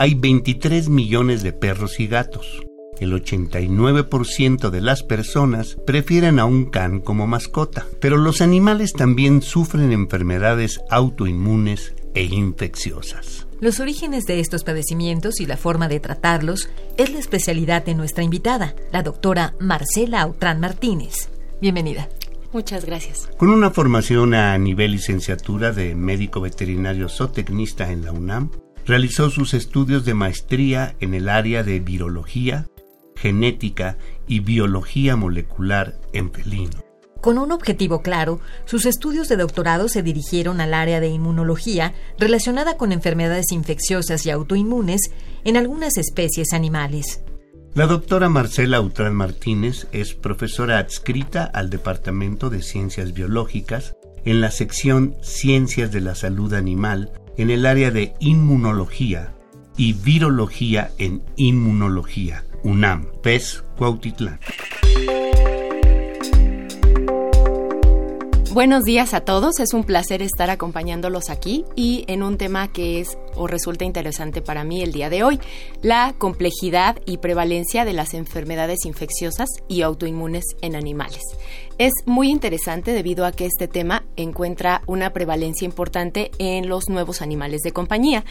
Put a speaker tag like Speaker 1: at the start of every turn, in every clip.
Speaker 1: hay 23 millones de perros y gatos. El 89% de las personas prefieren a un can como mascota, pero los animales también sufren enfermedades autoinmunes e infecciosas.
Speaker 2: Los orígenes de estos padecimientos y la forma de tratarlos es la especialidad de nuestra invitada, la doctora Marcela Autrán Martínez. Bienvenida.
Speaker 3: Muchas gracias.
Speaker 1: Con una formación a nivel licenciatura de médico veterinario zootecnista en la UNAM, Realizó sus estudios de maestría en el área de virología, genética y biología molecular en felino.
Speaker 2: Con un objetivo claro, sus estudios de doctorado se dirigieron al área de inmunología relacionada con enfermedades infecciosas y autoinmunes en algunas especies animales.
Speaker 1: La doctora Marcela Utrán Martínez es profesora adscrita al Departamento de Ciencias Biológicas en la sección Ciencias de la Salud Animal en el área de inmunología y virología en inmunología, UNAM, PES Cuautitlán.
Speaker 3: Buenos días a todos, es un placer estar acompañándolos aquí y en un tema que es o resulta interesante para mí el día de hoy, la complejidad y prevalencia de las enfermedades infecciosas y autoinmunes en animales. Es muy interesante debido a que este tema encuentra una prevalencia importante en los nuevos animales de compañía.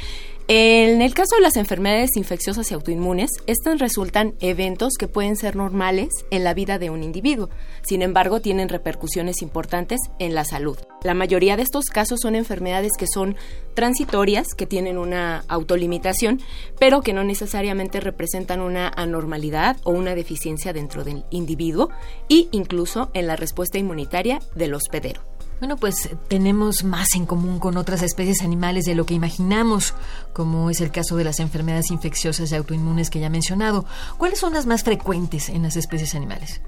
Speaker 3: En el caso de las enfermedades infecciosas y autoinmunes, estas resultan eventos que pueden ser normales en la vida de un individuo. Sin embargo, tienen repercusiones importantes en la salud. La mayoría de estos casos son enfermedades que son transitorias, que tienen una autolimitación, pero que no necesariamente representan una anormalidad o una deficiencia dentro del individuo e incluso en la respuesta inmunitaria del hospedero.
Speaker 2: Bueno, pues tenemos más en común con otras especies animales de lo que imaginamos, como es el caso de las enfermedades infecciosas y autoinmunes que ya he mencionado. ¿Cuáles son las más frecuentes en las especies animales?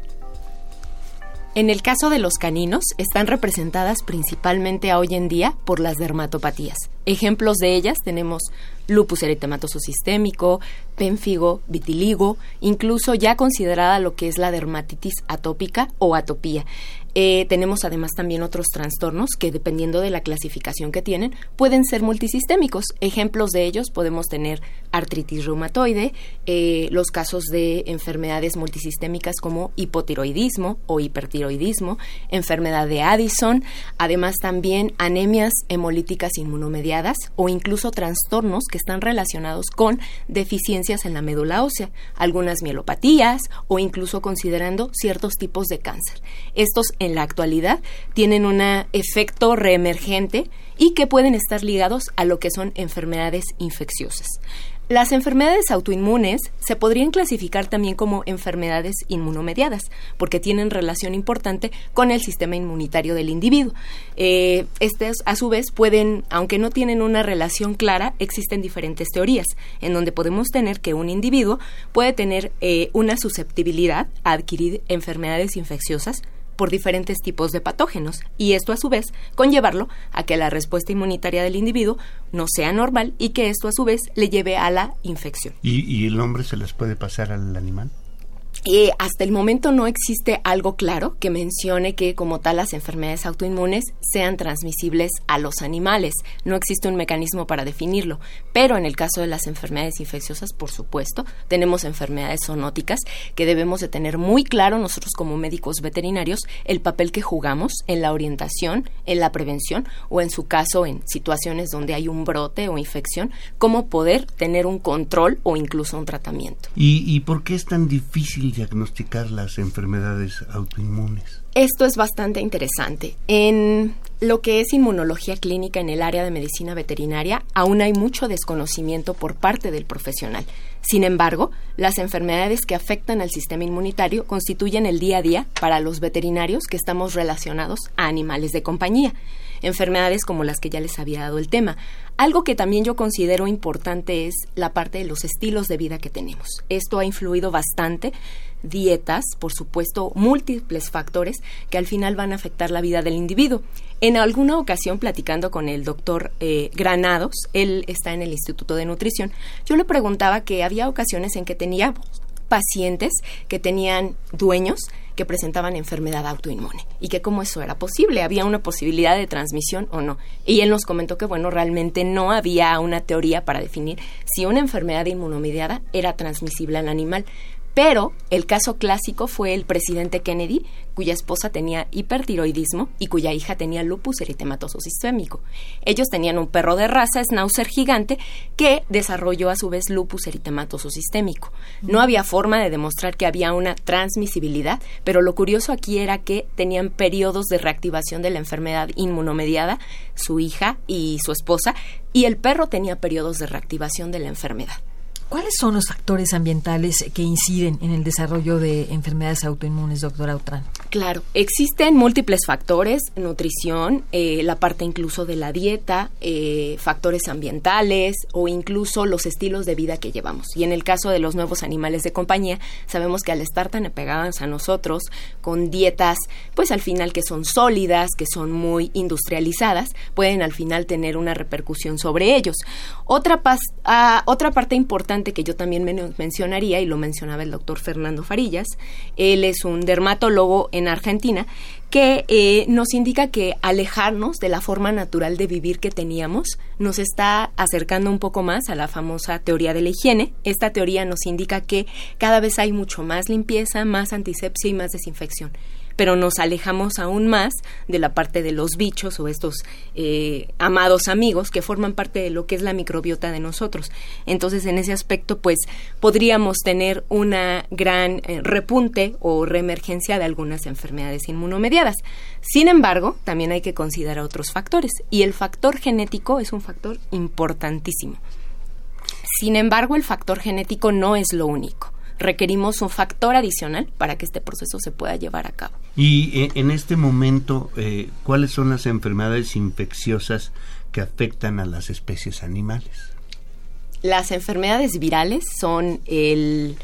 Speaker 3: En el caso de los caninos, están representadas principalmente hoy en día por las dermatopatías. Ejemplos de ellas tenemos lupus eritematoso sistémico, pénfigo, vitiligo, incluso ya considerada lo que es la dermatitis atópica o atopía. Eh, tenemos además también otros trastornos que dependiendo de la clasificación que tienen pueden ser multisistémicos. Ejemplos de ellos podemos tener artritis reumatoide, eh, los casos de enfermedades multisistémicas como hipotiroidismo o hipertiroidismo, enfermedad de Addison, además también anemias hemolíticas inmunomediadas o incluso trastornos que están relacionados con deficiencias en la médula ósea, algunas mielopatías o incluso considerando ciertos tipos de cáncer. Estos en la actualidad tienen un efecto reemergente y que pueden estar ligados a lo que son enfermedades infecciosas. Las enfermedades autoinmunes se podrían clasificar también como enfermedades inmunomediadas, porque tienen relación importante con el sistema inmunitario del individuo. Eh, estas, a su vez, pueden, aunque no tienen una relación clara, existen diferentes teorías, en donde podemos tener que un individuo puede tener eh, una susceptibilidad a adquirir enfermedades infecciosas por diferentes tipos de patógenos y esto a su vez conllevarlo a que la respuesta inmunitaria del individuo no sea normal y que esto a su vez le lleve a la infección.
Speaker 1: ¿Y, y el hombre se les puede pasar al animal?
Speaker 3: Eh, hasta el momento no existe algo claro que mencione que como tal las enfermedades autoinmunes sean transmisibles a los animales. No existe un mecanismo para definirlo. Pero en el caso de las enfermedades infecciosas, por supuesto, tenemos enfermedades zoonóticas que debemos de tener muy claro nosotros como médicos veterinarios el papel que jugamos en la orientación, en la prevención o en su caso en situaciones donde hay un brote o infección, cómo poder tener un control o incluso un tratamiento.
Speaker 1: ¿Y, y por qué es tan difícil diagnosticar las enfermedades autoinmunes?
Speaker 3: Esto es bastante interesante. En lo que es inmunología clínica en el área de medicina veterinaria, aún hay mucho desconocimiento por parte del profesional. Sin embargo, las enfermedades que afectan al sistema inmunitario constituyen el día a día para los veterinarios que estamos relacionados a animales de compañía. Enfermedades como las que ya les había dado el tema. Algo que también yo considero importante es la parte de los estilos de vida que tenemos. Esto ha influido bastante dietas, por supuesto, múltiples factores que al final van a afectar la vida del individuo. En alguna ocasión, platicando con el doctor eh, Granados, él está en el Instituto de Nutrición, yo le preguntaba que había ocasiones en que tenía pacientes que tenían dueños que presentaban enfermedad autoinmune y que cómo eso era posible, había una posibilidad de transmisión o no. Y él nos comentó que bueno, realmente no había una teoría para definir si una enfermedad inmunomediada era transmisible al animal, pero el caso clásico fue el presidente Kennedy, cuya esposa tenía hipertiroidismo y cuya hija tenía lupus eritematoso sistémico. Ellos tenían un perro de raza, Schnauzer gigante, que desarrolló a su vez lupus eritematoso sistémico. No había forma de demostrar que había una transmisibilidad, pero lo curioso aquí era que tenían periodos de reactivación de la enfermedad inmunomediada, su hija y su esposa, y el perro tenía periodos de reactivación de la enfermedad.
Speaker 2: ¿Cuáles son los factores ambientales que inciden en el desarrollo de enfermedades autoinmunes, doctora Autran?
Speaker 3: Claro, existen múltiples factores, nutrición, eh, la parte incluso de la dieta, eh, factores ambientales o incluso los estilos de vida que llevamos. Y en el caso de los nuevos animales de compañía, sabemos que al estar tan apegados a nosotros, con dietas, pues al final que son sólidas, que son muy industrializadas, pueden al final tener una repercusión sobre ellos. Otra, ah, otra parte importante que yo también mencionaría, y lo mencionaba el doctor Fernando Farillas, él es un dermatólogo en Argentina, que eh, nos indica que alejarnos de la forma natural de vivir que teníamos nos está acercando un poco más a la famosa teoría de la higiene. Esta teoría nos indica que cada vez hay mucho más limpieza, más antisepsia y más desinfección pero nos alejamos aún más de la parte de los bichos o estos eh, amados amigos que forman parte de lo que es la microbiota de nosotros. Entonces, en ese aspecto, pues podríamos tener una gran eh, repunte o reemergencia de algunas enfermedades inmunomediadas. Sin embargo, también hay que considerar otros factores y el factor genético es un factor importantísimo. Sin embargo, el factor genético no es lo único requerimos un factor adicional para que este proceso se pueda llevar a cabo.
Speaker 1: Y eh, en este momento, eh, ¿cuáles son las enfermedades infecciosas que afectan a las especies animales?
Speaker 3: Las enfermedades virales son el,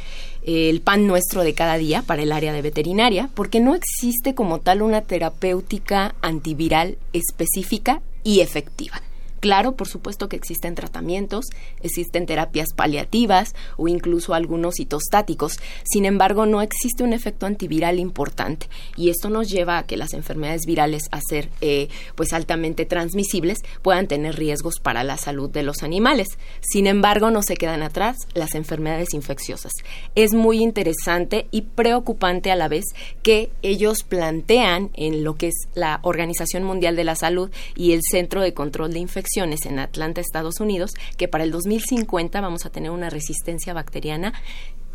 Speaker 3: el pan nuestro de cada día para el área de veterinaria, porque no existe como tal una terapéutica antiviral específica y efectiva. Claro, por supuesto que existen tratamientos, existen terapias paliativas o incluso algunos citostáticos. Sin embargo, no existe un efecto antiviral importante y esto nos lleva a que las enfermedades virales, a ser eh, pues altamente transmisibles, puedan tener riesgos para la salud de los animales. Sin embargo, no se quedan atrás las enfermedades infecciosas. Es muy interesante y preocupante a la vez que ellos plantean en lo que es la Organización Mundial de la Salud y el Centro de Control de Infecciones en Atlanta, Estados Unidos, que para el 2050 vamos a tener una resistencia bacteriana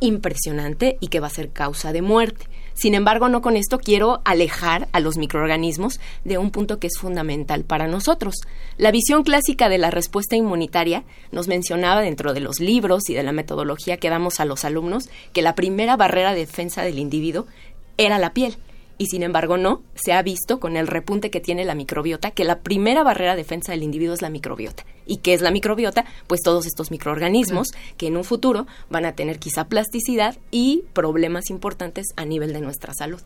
Speaker 3: impresionante y que va a ser causa de muerte. Sin embargo, no con esto quiero alejar a los microorganismos de un punto que es fundamental para nosotros. La visión clásica de la respuesta inmunitaria nos mencionaba dentro de los libros y de la metodología que damos a los alumnos que la primera barrera de defensa del individuo era la piel y sin embargo no, se ha visto con el repunte que tiene la microbiota que la primera barrera de defensa del individuo es la microbiota. ¿Y qué es la microbiota? Pues todos estos microorganismos que en un futuro van a tener quizá plasticidad y problemas importantes a nivel de nuestra salud.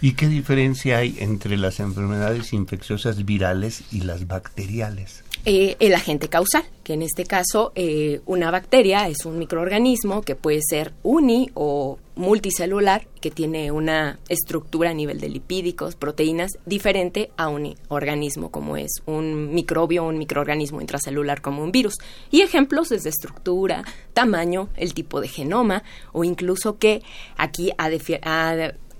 Speaker 1: ¿Y qué diferencia hay entre las enfermedades infecciosas virales y las bacteriales?
Speaker 3: Eh, el agente causal, que en este caso eh, una bacteria es un microorganismo que puede ser uni o multicelular, que tiene una estructura a nivel de lipídicos, proteínas, diferente a un organismo como es un microbio un microorganismo intracelular como un virus. Y ejemplos desde estructura, tamaño, el tipo de genoma o incluso que aquí ha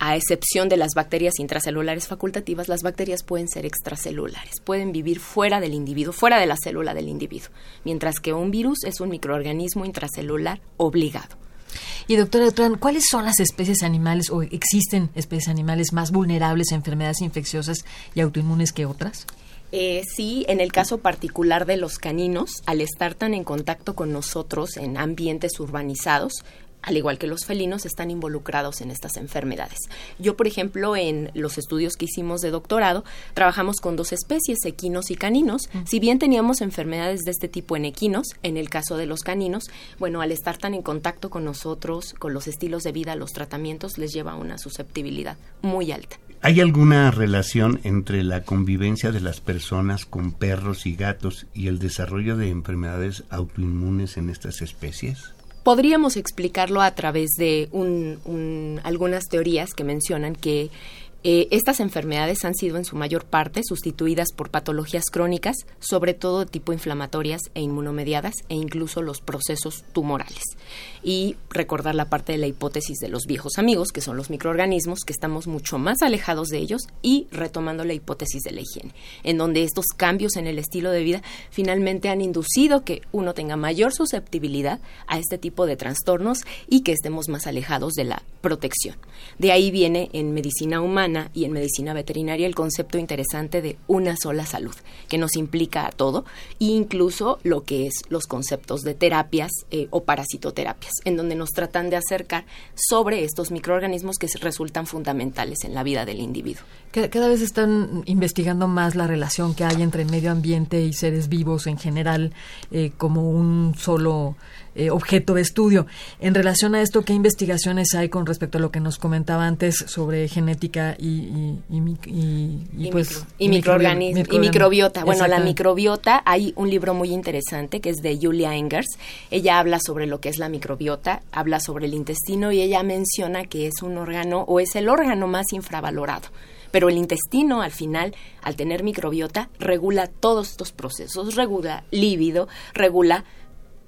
Speaker 3: a excepción de las bacterias intracelulares facultativas, las bacterias pueden ser extracelulares, pueden vivir fuera del individuo, fuera de la célula del individuo, mientras que un virus es un microorganismo intracelular obligado.
Speaker 2: Y doctora Otran, ¿cuáles son las especies animales o existen especies animales más vulnerables a enfermedades infecciosas y autoinmunes que otras?
Speaker 3: Eh, sí, en el caso particular de los caninos, al estar tan en contacto con nosotros en ambientes urbanizados, al igual que los felinos, están involucrados en estas enfermedades. Yo, por ejemplo, en los estudios que hicimos de doctorado, trabajamos con dos especies, equinos y caninos. Si bien teníamos enfermedades de este tipo en equinos, en el caso de los caninos, bueno, al estar tan en contacto con nosotros, con los estilos de vida, los tratamientos, les lleva a una susceptibilidad muy alta.
Speaker 1: ¿Hay alguna relación entre la convivencia de las personas con perros y gatos y el desarrollo de enfermedades autoinmunes en estas especies?
Speaker 3: Podríamos explicarlo a través de algunas teorías que mencionan que eh, estas enfermedades han sido en su mayor parte sustituidas por patologías crónicas, sobre todo de tipo inflamatorias e inmunomediadas, e incluso los procesos tumorales. Y recordar la parte de la hipótesis de los viejos amigos, que son los microorganismos, que estamos mucho más alejados de ellos, y retomando la hipótesis de la higiene, en donde estos cambios en el estilo de vida finalmente han inducido que uno tenga mayor susceptibilidad a este tipo de trastornos y que estemos más alejados de la protección. De ahí viene en medicina humana y en medicina veterinaria el concepto interesante de una sola salud, que nos implica a todo, e incluso lo que es los conceptos de terapias eh, o parasitoterapias, en donde nos tratan de acercar sobre estos microorganismos que resultan fundamentales en la vida del individuo.
Speaker 2: Cada, vez están investigando más la relación que hay entre medio ambiente y seres vivos en general eh, como un solo eh, objeto de estudio. En relación a esto, ¿qué investigaciones hay con respecto a lo que nos comentaba antes sobre genética y,
Speaker 3: y, pues, y microbiota? Bueno, la microbiota, hay un libro muy interesante que es de Julia Engers. Ella habla sobre lo que es la microbiota, habla sobre el intestino y ella menciona que es un órgano o es el órgano más infravalorado pero el intestino al final, al tener microbiota, regula todos estos procesos, regula líbido, regula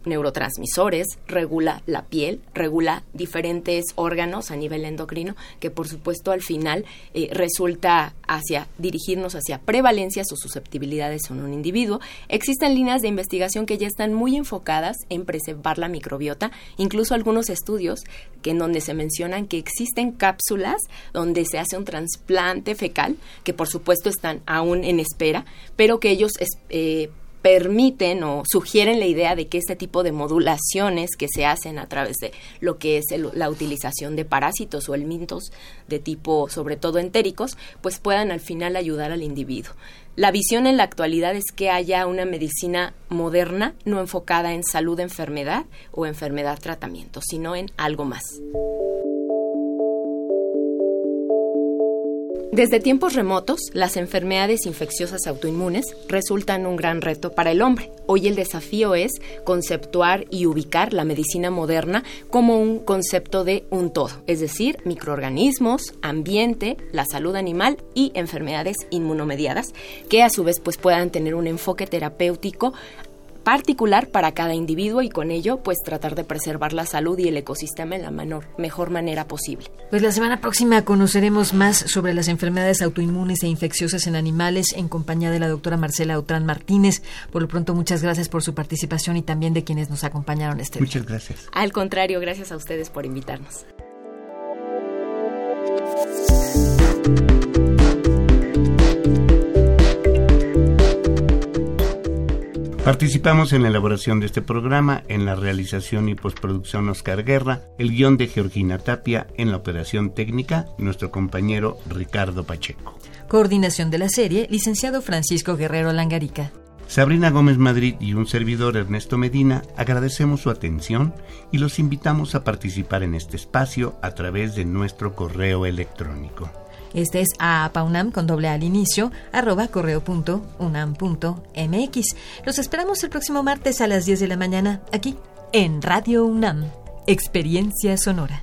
Speaker 3: neurotransmisores, regula la piel, regula diferentes órganos a nivel endocrino, que por supuesto al final eh, resulta hacia dirigirnos hacia prevalencias o susceptibilidades en un individuo. Existen líneas de investigación que ya están muy enfocadas en preservar la microbiota, incluso algunos estudios que en donde se mencionan que existen cápsulas donde se hace un trasplante fecal, que por supuesto están aún en espera, pero que ellos eh, permiten o sugieren la idea de que este tipo de modulaciones que se hacen a través de lo que es la utilización de parásitos o elementos de tipo sobre todo entéricos, pues puedan al final ayudar al individuo. La visión en la actualidad es que haya una medicina moderna no enfocada en salud-enfermedad o enfermedad-tratamiento, sino en algo más. Desde tiempos remotos, las enfermedades infecciosas autoinmunes resultan un gran reto para el hombre. Hoy el desafío es conceptuar y ubicar la medicina moderna como un concepto de un todo, es decir, microorganismos, ambiente, la salud animal y enfermedades inmunomediadas, que a su vez pues puedan tener un enfoque terapéutico particular para cada individuo y con ello pues tratar de preservar la salud y el ecosistema en la mejor manera posible.
Speaker 2: Pues la semana próxima conoceremos más sobre las enfermedades autoinmunes e infecciosas en animales en compañía de la doctora Marcela Otrán Martínez. Por lo pronto muchas gracias por su participación y también de quienes nos acompañaron este
Speaker 1: día. Muchas gracias.
Speaker 3: Al contrario, gracias a ustedes por invitarnos.
Speaker 1: Participamos en la elaboración de este programa, en la realización y postproducción Oscar Guerra, el guion de Georgina Tapia, en la operación técnica nuestro compañero Ricardo Pacheco.
Speaker 2: Coordinación de la serie, licenciado Francisco Guerrero Langarica.
Speaker 1: Sabrina Gómez Madrid y un servidor Ernesto Medina agradecemos su atención y los invitamos a participar en este espacio a través de nuestro correo electrónico.
Speaker 2: Este es apaunam con doble al inicio, arroba correo punto unam punto mx. Los esperamos el próximo martes a las 10 de la mañana, aquí, en Radio UNAM. Experiencia sonora.